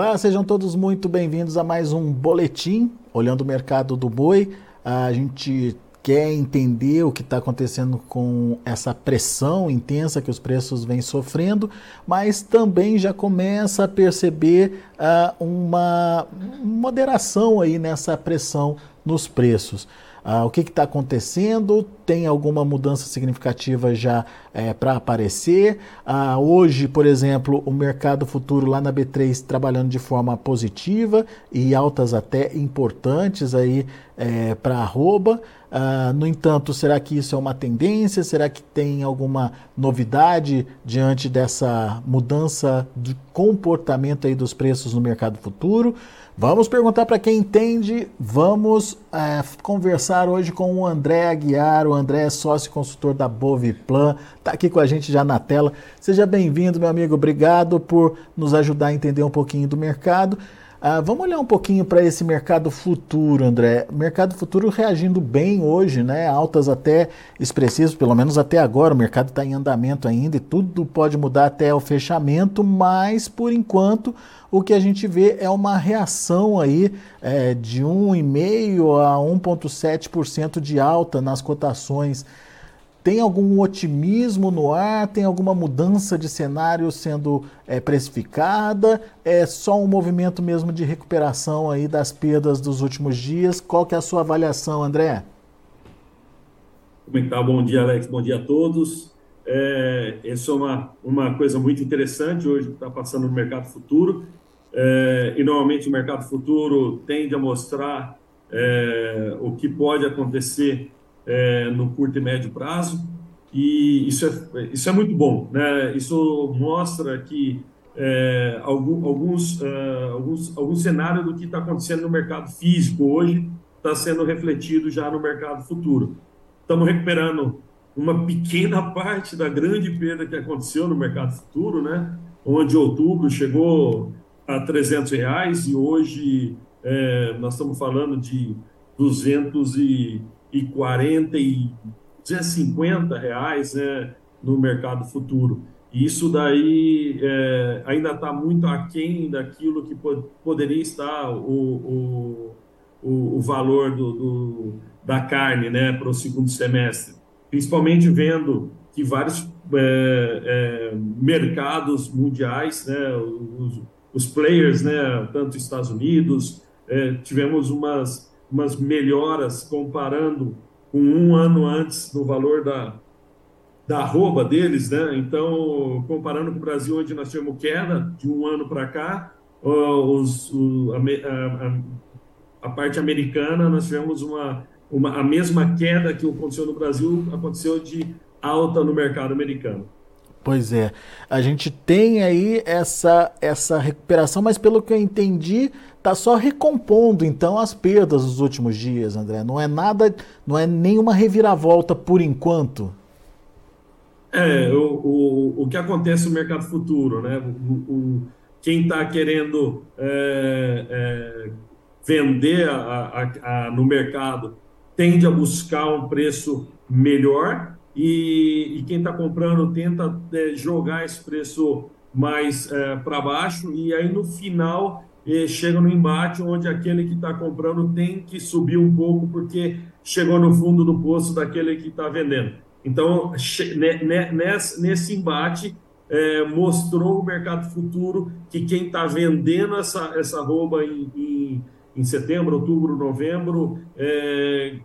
Olá, sejam todos muito bem-vindos a mais um boletim olhando o mercado do boi. A gente quer entender o que está acontecendo com essa pressão intensa que os preços vêm sofrendo, mas também já começa a perceber uh, uma moderação aí nessa pressão nos preços. Ah, o que está acontecendo? Tem alguma mudança significativa já é, para aparecer? Ah, hoje, por exemplo, o mercado futuro lá na B3 trabalhando de forma positiva e altas até importantes aí é, para arroba. Ah, no entanto, será que isso é uma tendência? Será que tem alguma novidade diante dessa mudança de comportamento aí dos preços no mercado futuro? Vamos perguntar para quem entende. Vamos é, conversar hoje com o André Aguiar. O André é sócio consultor da Boviplan. Está aqui com a gente já na tela. Seja bem-vindo, meu amigo. Obrigado por nos ajudar a entender um pouquinho do mercado. Ah, vamos olhar um pouquinho para esse mercado futuro, André. Mercado futuro reagindo bem hoje, né? Altas até expressivas, pelo menos até agora. O mercado está em andamento ainda e tudo pode mudar até o fechamento, mas por enquanto o que a gente vê é uma reação aí é, de 1,5% a 1,7% de alta nas cotações. Tem algum otimismo no ar? Tem alguma mudança de cenário sendo é, precificada? É só um movimento mesmo de recuperação aí das perdas dos últimos dias? Qual que é a sua avaliação, André? Como é que tá? Bom dia, Alex. Bom dia a todos. É, isso é uma, uma coisa muito interessante hoje que está passando no mercado futuro. É, e normalmente o mercado futuro tende a mostrar é, o que pode acontecer é, no curto e médio prazo. E isso é, isso é muito bom. Né? Isso mostra que é, alguns, uh, alguns, alguns cenários do que está acontecendo no mercado físico hoje está sendo refletido já no mercado futuro. Estamos recuperando uma pequena parte da grande perda que aconteceu no mercado futuro, né? onde outubro chegou a 300 reais e hoje é, nós estamos falando de 240 e 250 reais né, no mercado futuro. Isso daí é, ainda está muito aquém daquilo que pod poderia estar o, o, o valor do, do, da carne né, para o segundo semestre principalmente vendo que vários é, é, mercados mundiais, né, os, os, players, né, tanto Estados Unidos, é, tivemos umas, umas melhoras comparando com um ano antes no valor da, da arroba deles, né? Então, comparando com o Brasil, onde nós tivemos queda de um ano para cá, os, o, a, a, a, parte americana, nós tivemos uma uma, a mesma queda que aconteceu no Brasil aconteceu de alta no mercado americano. Pois é, a gente tem aí essa, essa recuperação, mas pelo que eu entendi, está só recompondo então as perdas dos últimos dias, André. Não é nada, não é nenhuma reviravolta por enquanto. É, o, o, o que acontece no mercado futuro, né? O, o quem está querendo é, é, vender a, a, a, no mercado tende a buscar um preço melhor e, e quem está comprando tenta é, jogar esse preço mais é, para baixo e aí no final é, chega no embate onde aquele que está comprando tem que subir um pouco porque chegou no fundo do poço daquele que está vendendo. Então, nesse, nesse embate, é, mostrou o mercado futuro que quem está vendendo essa, essa roupa em, em em setembro, outubro, novembro, é,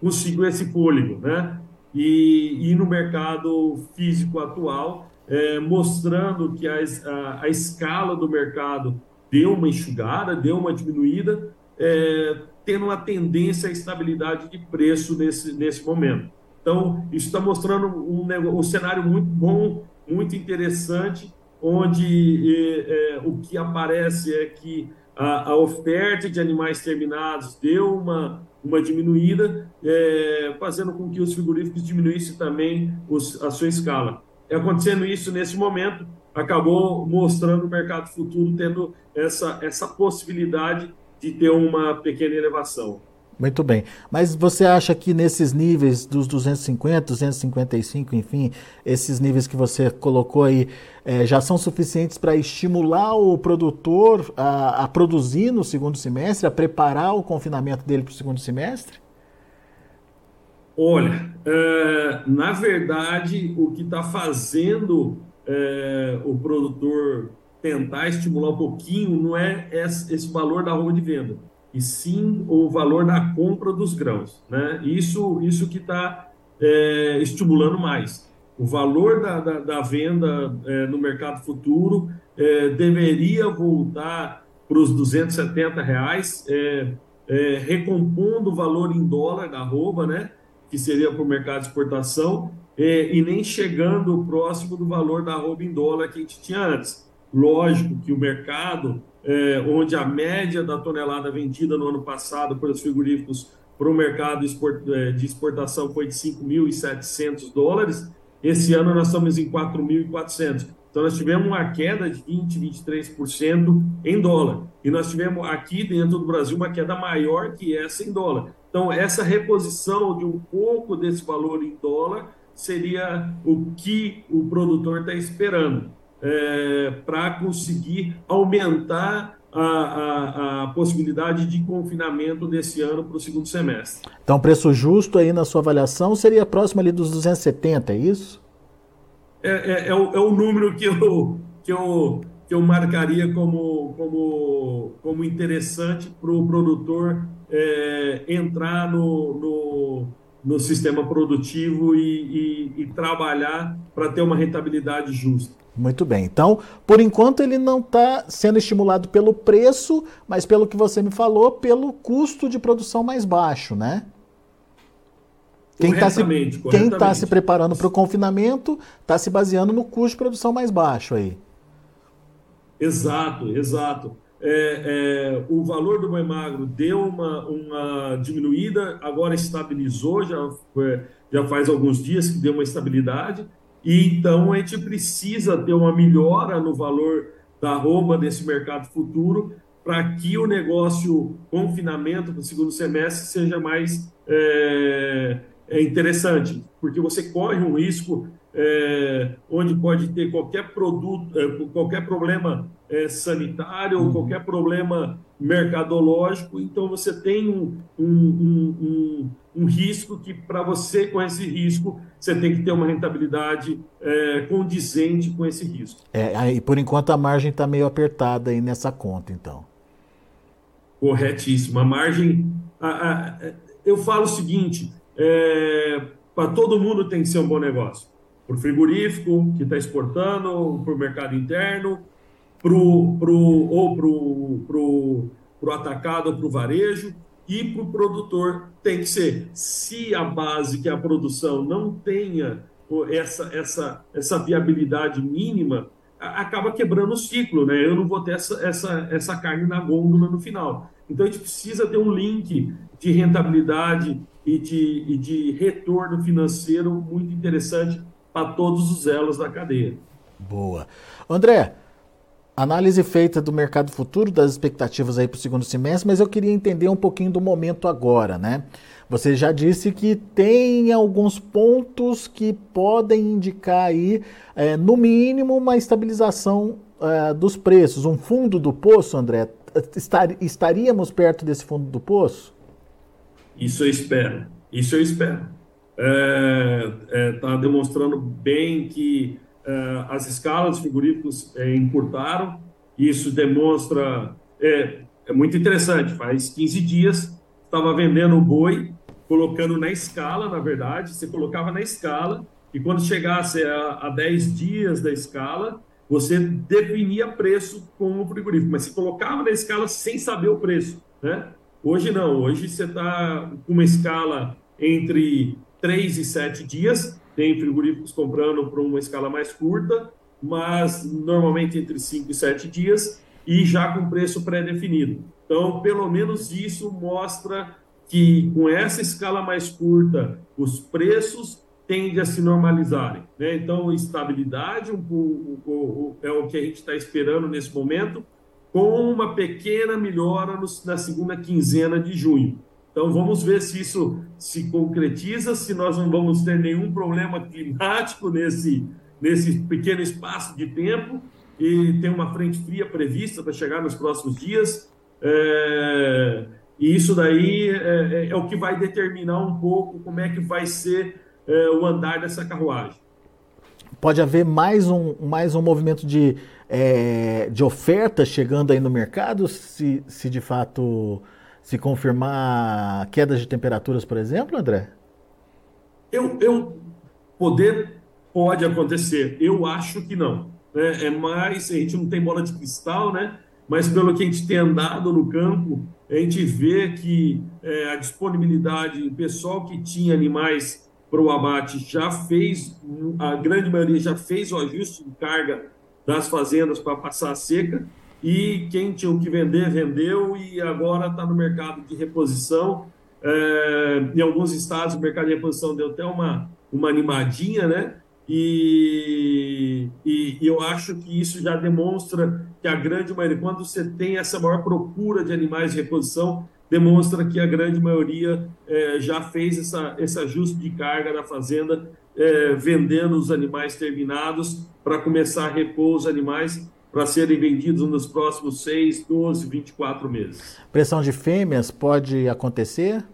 conseguiu esse fôlego, né? E, e no mercado físico atual, é, mostrando que a, a, a, escala do mercado deu uma enxugada, deu uma diminuída, é, tendo uma tendência à estabilidade de preço nesse, nesse momento. Então, isso está mostrando um, um cenário muito bom, muito interessante, onde é, é, o que aparece é que a, a oferta de animais terminados deu uma, uma diminuída, é, fazendo com que os frigoríficos diminuíssem também os, a sua escala. É acontecendo isso nesse momento, acabou mostrando o mercado futuro tendo essa, essa possibilidade de ter uma pequena elevação. Muito bem. Mas você acha que nesses níveis dos 250, 255, enfim, esses níveis que você colocou aí, é, já são suficientes para estimular o produtor a, a, produzir no segundo semestre, a preparar o confinamento dele para o segundo semestre? Olha, é, na verdade, o que está fazendo é, o produtor tentar estimular um pouquinho não é esse valor da rua de venda e sim o valor da compra dos grãos. Né? Isso, isso que está é, estimulando mais. O valor da, da, da venda é, no mercado futuro é, deveria voltar para os 270 reais, é, é, recompondo o valor em dólar da né? que seria para o mercado de exportação, é, e nem chegando próximo do valor da arroba em dólar que a gente tinha antes. Lógico que o mercado é, onde a média da tonelada vendida no ano passado pelos frigoríficos para o mercado é, de exportação foi de 5.700 dólares, esse ano nós estamos em 4.400. Então, nós tivemos uma queda de 20%, 23% em dólar. E nós tivemos aqui dentro do Brasil uma queda maior que essa em dólar. Então, essa reposição de um pouco desse valor em dólar seria o que o produtor está esperando é, para conseguir aumentar a, a, a, possibilidade de confinamento desse ano para o segundo semestre. Então, preço justo aí na sua avaliação seria próximo ali dos 270, é isso? É, é, é, o, é o número que eu, que eu, que eu marcaria como, como, como interessante para o produtor é, entrar no, no, no, sistema produtivo e, e, e trabalhar para ter uma rentabilidade justa. Muito bem. Então, por enquanto, ele não está sendo estimulado pelo preço, mas pelo que você me falou, pelo custo de produção mais baixo, né? Quem está se, quem tá se preparando para o confinamento está se baseando no custo de produção mais baixo aí. Exato, exato. É, é, o valor do boi magro deu uma, uma diminuída, agora estabilizou, já, já faz alguns dias que deu uma estabilidade. E então a gente precisa ter uma melhora no valor da arroba desse mercado futuro para que o negócio confinamento do segundo semestre seja mais é interessante, porque você corre um risco é, onde pode ter qualquer produto, é, qualquer problema é, sanitário ou uhum. qualquer problema mercadológico, então você tem um, um, um, um risco que, para você, com esse risco, você tem que ter uma rentabilidade é, condizente com esse risco. É, aí, por enquanto a margem está meio apertada aí nessa conta, então. Corretíssimo. A margem. A, a, eu falo o seguinte: é, para todo mundo tem que ser um bom negócio. Para o frigorífico que está exportando, para o mercado interno, pro, pro, ou para o pro, pro atacado para o varejo e para o produtor tem que ser. Se a base, que é a produção, não tenha essa, essa, essa viabilidade mínima, acaba quebrando o ciclo, né? Eu não vou ter essa, essa, essa carne na gôndola no final. Então a gente precisa ter um link de rentabilidade e de, e de retorno financeiro muito interessante para todos os elos da cadeia. Boa. André, Análise feita do mercado futuro, das expectativas aí para o segundo semestre, mas eu queria entender um pouquinho do momento agora, né? Você já disse que tem alguns pontos que podem indicar aí, é, no mínimo, uma estabilização é, dos preços. Um fundo do poço, André? Estar, estaríamos perto desse fundo do poço? Isso eu espero. Isso eu espero. Está é, é demonstrando bem que uh, as escalas uh, encurtaram. Isso demonstra. É, é muito interessante. Faz 15 dias estava vendendo o boi, colocando na escala, na verdade. Você colocava na escala, e quando chegasse a, a 10 dias da escala, você definia preço com o frigorífico, mas você colocava na escala sem saber o preço. Né? Hoje não, hoje você está com uma escala entre 3 e 7 dias, tem frigoríficos comprando para uma escala mais curta, mas normalmente entre 5 e 7 dias e já com preço pré-definido. Então, pelo menos isso mostra que com essa escala mais curta, os preços tendem a se normalizarem. Né? Então, estabilidade um, um, é o que a gente está esperando nesse momento, com uma pequena melhora no, na segunda quinzena de junho. Então vamos ver se isso se concretiza, se nós não vamos ter nenhum problema climático nesse, nesse pequeno espaço de tempo e tem uma frente fria prevista para chegar nos próximos dias. É, e isso daí é, é, é, o que vai determinar um pouco como é que vai ser é, o andar dessa carruagem. Pode haver mais um, mais um movimento de, é, de oferta chegando aí no mercado, se, se de fato se confirmar quedas de temperaturas, por exemplo, André? Eu, eu poder pode acontecer. Eu acho que não. Né? É mais, a gente não tem bola de cristal, né? Mas pelo que a gente tem andado no campo, a gente vê que é, a disponibilidade, o pessoal que tinha animais para o abate já fez, a grande maioria já fez o ajuste de carga das fazendas para passar a seca, e quem tinha o que vender, vendeu, e agora está no mercado de reposição. É, em alguns estados, o mercado de reposição deu até uma, uma animadinha, né? E, e, e, eu acho que isso já demonstra que a grande maioria, quando você tem essa maior procura de animais de reposição, demonstra que a grande maioria é, já fez essa, esse ajuste de carga na fazenda, é, vendendo os animais terminados para começar a repor os animais para serem vendidos nos próximos 6, 12, 24 meses. Pressão de fêmeas pode acontecer?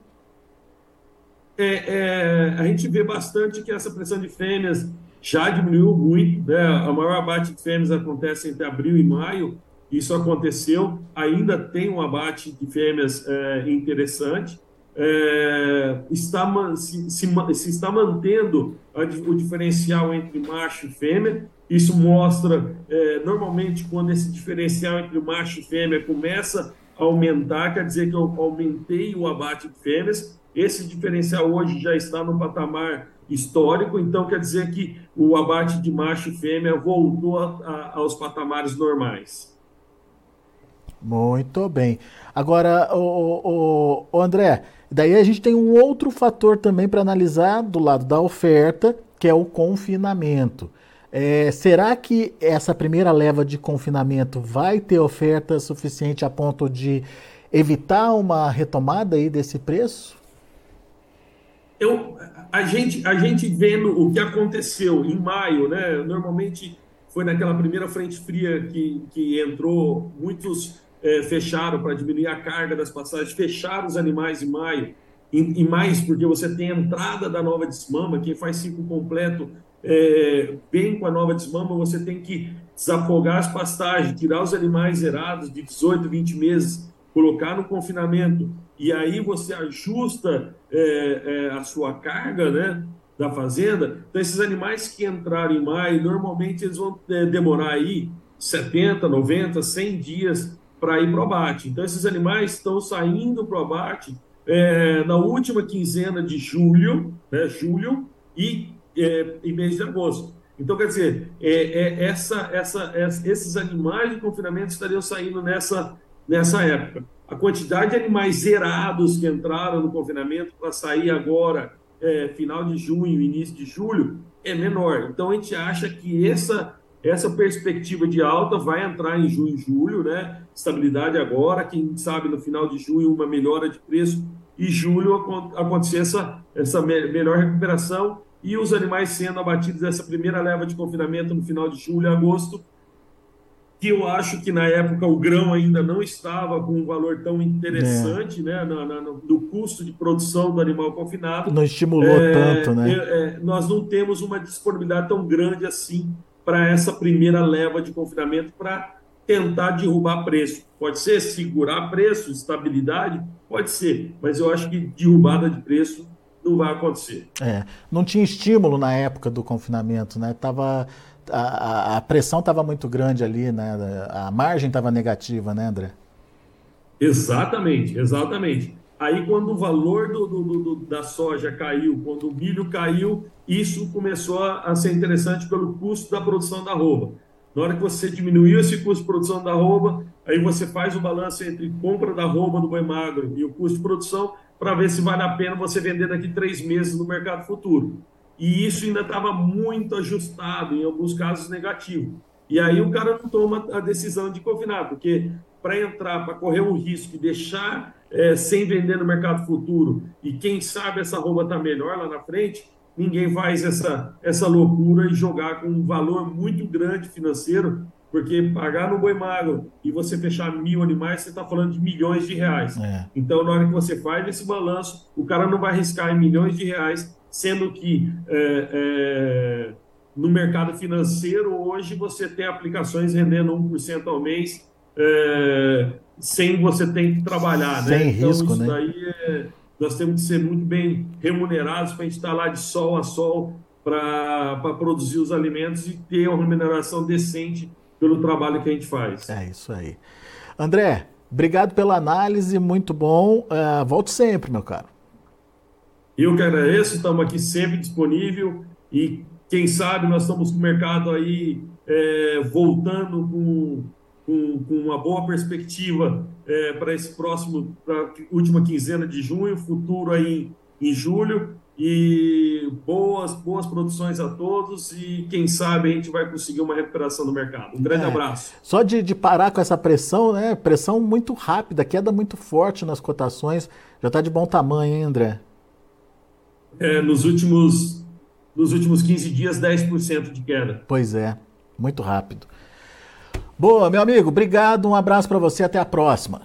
É, é, a gente vê bastante que essa pressão de fêmeas já diminuiu muito. Né? A maior abate de fêmeas acontece entre abril e maio. Isso aconteceu. Ainda tem um abate de fêmeas é, interessante. É, está, se, se, se, está mantendo a, o diferencial entre macho e fêmea. Isso mostra, é, normalmente, quando esse diferencial entre macho e fêmea começa a aumentar, quer dizer que eu aumentei o abate de fêmeas. Esse diferencial hoje já está no patamar histórico, então quer dizer que o abate de macho e fêmea voltou a, a, aos patamares normais. Muito bem. Agora, o, o, o André, daí a gente tem um outro fator também para analisar do lado da oferta, que é o confinamento. É, será que essa primeira leva de confinamento vai ter oferta suficiente a ponto de evitar uma retomada aí desse preço? Eu, a gente, a gente vendo o que aconteceu em maio, né? Normalmente foi naquela primeira frente fria que, que entrou, muitos é, fecharam para diminuir a carga das passagens, fecharam os animais em maio, e, mais porque você tem a entrada da nova desmama, quem faz ciclo completo é, bem com a nova desmama, você tem que desafogar as pastagens, tirar os animais zerados de 18, 20 meses, colocar no confinamento, e aí você ajusta é, é, a sua carga, né, da fazenda. Então, esses animais que entraram em maio, normalmente eles vão é, demorar aí 70, 90, 100 dias para ir para o abate. Então, esses animais estão saindo para o abate é, na última quinzena de julho, né, julho e, é, e mês de agosto. Então, quer dizer, é, é essa, essa, esses animais de confinamento estariam saindo nessa, nessa época a quantidade de animais zerados que entraram no confinamento para sair agora, é, final de junho, início de julho, é menor. Então a gente acha que essa, essa perspectiva de alta vai entrar em junho e julho, né? Estabilidade agora, quem sabe no final de junho uma melhora de preço e julho acontecer essa, essa melhor recuperação e os animais sendo abatidos dessa primeira leva de confinamento no final de julho e agosto que eu acho que na época o grão ainda não estava com um valor tão interessante, é. né, no, no, no, custo de produção do animal confinado. Não estimulou é, tanto, né? É, nós não temos uma disponibilidade tão grande assim para essa primeira leva de confinamento para tentar derrubar preço. Pode ser segurar preço, estabilidade, pode ser, mas eu acho que derrubada de preço não vai acontecer. É, não tinha estímulo na época do confinamento, né? Tava a, a pressão estava muito grande ali, né? A margem estava negativa, né, André? Exatamente, exatamente. Aí, quando o valor do, do, do, da soja caiu, quando o milho caiu, isso começou a ser interessante pelo custo da produção da arroba. Na hora que você diminuiu esse custo de produção da arroba, aí você faz o balanço entre compra da arroba do boi magro e o custo de produção para ver se vale a pena você vender daqui três meses no mercado futuro e isso ainda estava muito ajustado, em alguns casos negativo. E aí o cara não toma a decisão de confinar, porque para entrar, para correr um risco e deixar é, sem vender no mercado futuro e quem sabe essa roupa está melhor lá na frente, ninguém faz essa, essa loucura e jogar com um valor muito grande financeiro, porque pagar no boi magro e você fechar mil animais, você está falando de milhões de reais. É. Então, na hora que você faz esse balanço, o cara não vai arriscar em milhões de reais, sendo que é, é, no mercado financeiro hoje você tem aplicações rendendo 1% ao mês é, sem você ter que trabalhar. Né? Sem né? então, risco, isso né? daí é, nós temos que ser muito bem remunerados para a gente estar lá de sol a sol para produzir os alimentos e ter uma remuneração decente pelo trabalho que a gente faz. É isso aí. André, obrigado pela análise, muito bom. Uh, volte sempre, meu caro. Eu que agradeço, estamos aqui sempre disponível e quem sabe nós estamos com o mercado aí é, voltando com com, com uma boa perspectiva é, para esse próximo, para a última quinzena de junho, futuro aí em, em julho. E boas, boas produções a todos e quem sabe a gente vai conseguir uma recuperação do mercado. Um grande é, abraço. Só de, de parar com essa pressão, né? Pressão muito rápida, queda muito forte nas cotações. Já está de bom tamanho, hein, André? É, nos últimos nos últimos 15 dias, 10% de queda. Pois é, muito rápido. Boa, meu amigo, obrigado, um abraço para você, até a próxima.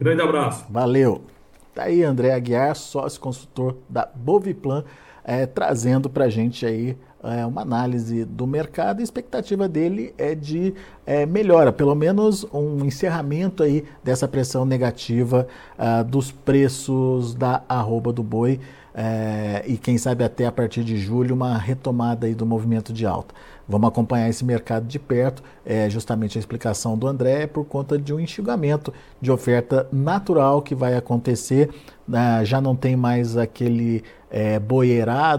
Grande abraço. Valeu. Tá aí André Aguiar, sócio consultor da Boviplan, é, trazendo para a gente aí é, uma análise do mercado. A expectativa dele é de é, melhora, pelo menos um encerramento aí dessa pressão negativa uh, dos preços da arroba do boi é, e quem sabe até a partir de julho uma retomada aí do movimento de alta. Vamos acompanhar esse mercado de perto. É justamente a explicação do André é por conta de um enxugamento de oferta natural que vai acontecer. Ah, já não tem mais aquele é, boi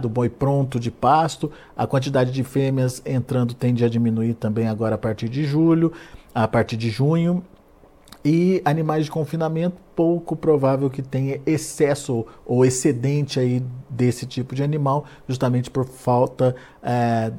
boi pronto de pasto. A quantidade de fêmeas entrando tende a diminuir também agora a partir de julho, a partir de junho. E animais de confinamento, pouco provável que tenha excesso ou excedente aí desse tipo de animal, justamente por falta é,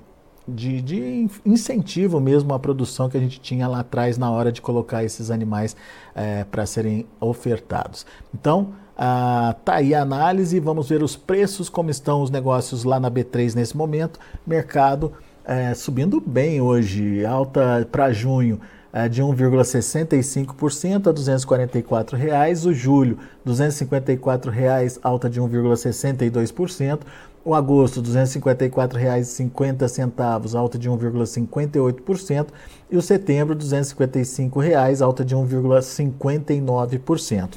de, de, incentivo mesmo à produção que a gente tinha lá atrás na hora de colocar esses animais é, para serem ofertados. Então, ah, tá aí a análise, vamos ver os preços, como estão os negócios lá na B3 nesse momento. Mercado é, subindo bem hoje, alta para junho é, de 1,65% a 244 reais. O julho, 254 reais, alta de 1,62%. O agosto, R$ 254,50, alta de 1,58%. E o setembro, 255 reais, alta de 1,59%.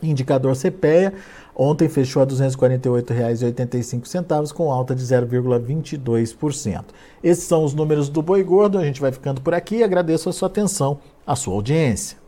Indicador CPEA, ontem fechou a R$ 248,85, com alta de 0,22%. Esses são os números do Boi Gordo, a gente vai ficando por aqui. Agradeço a sua atenção, a sua audiência.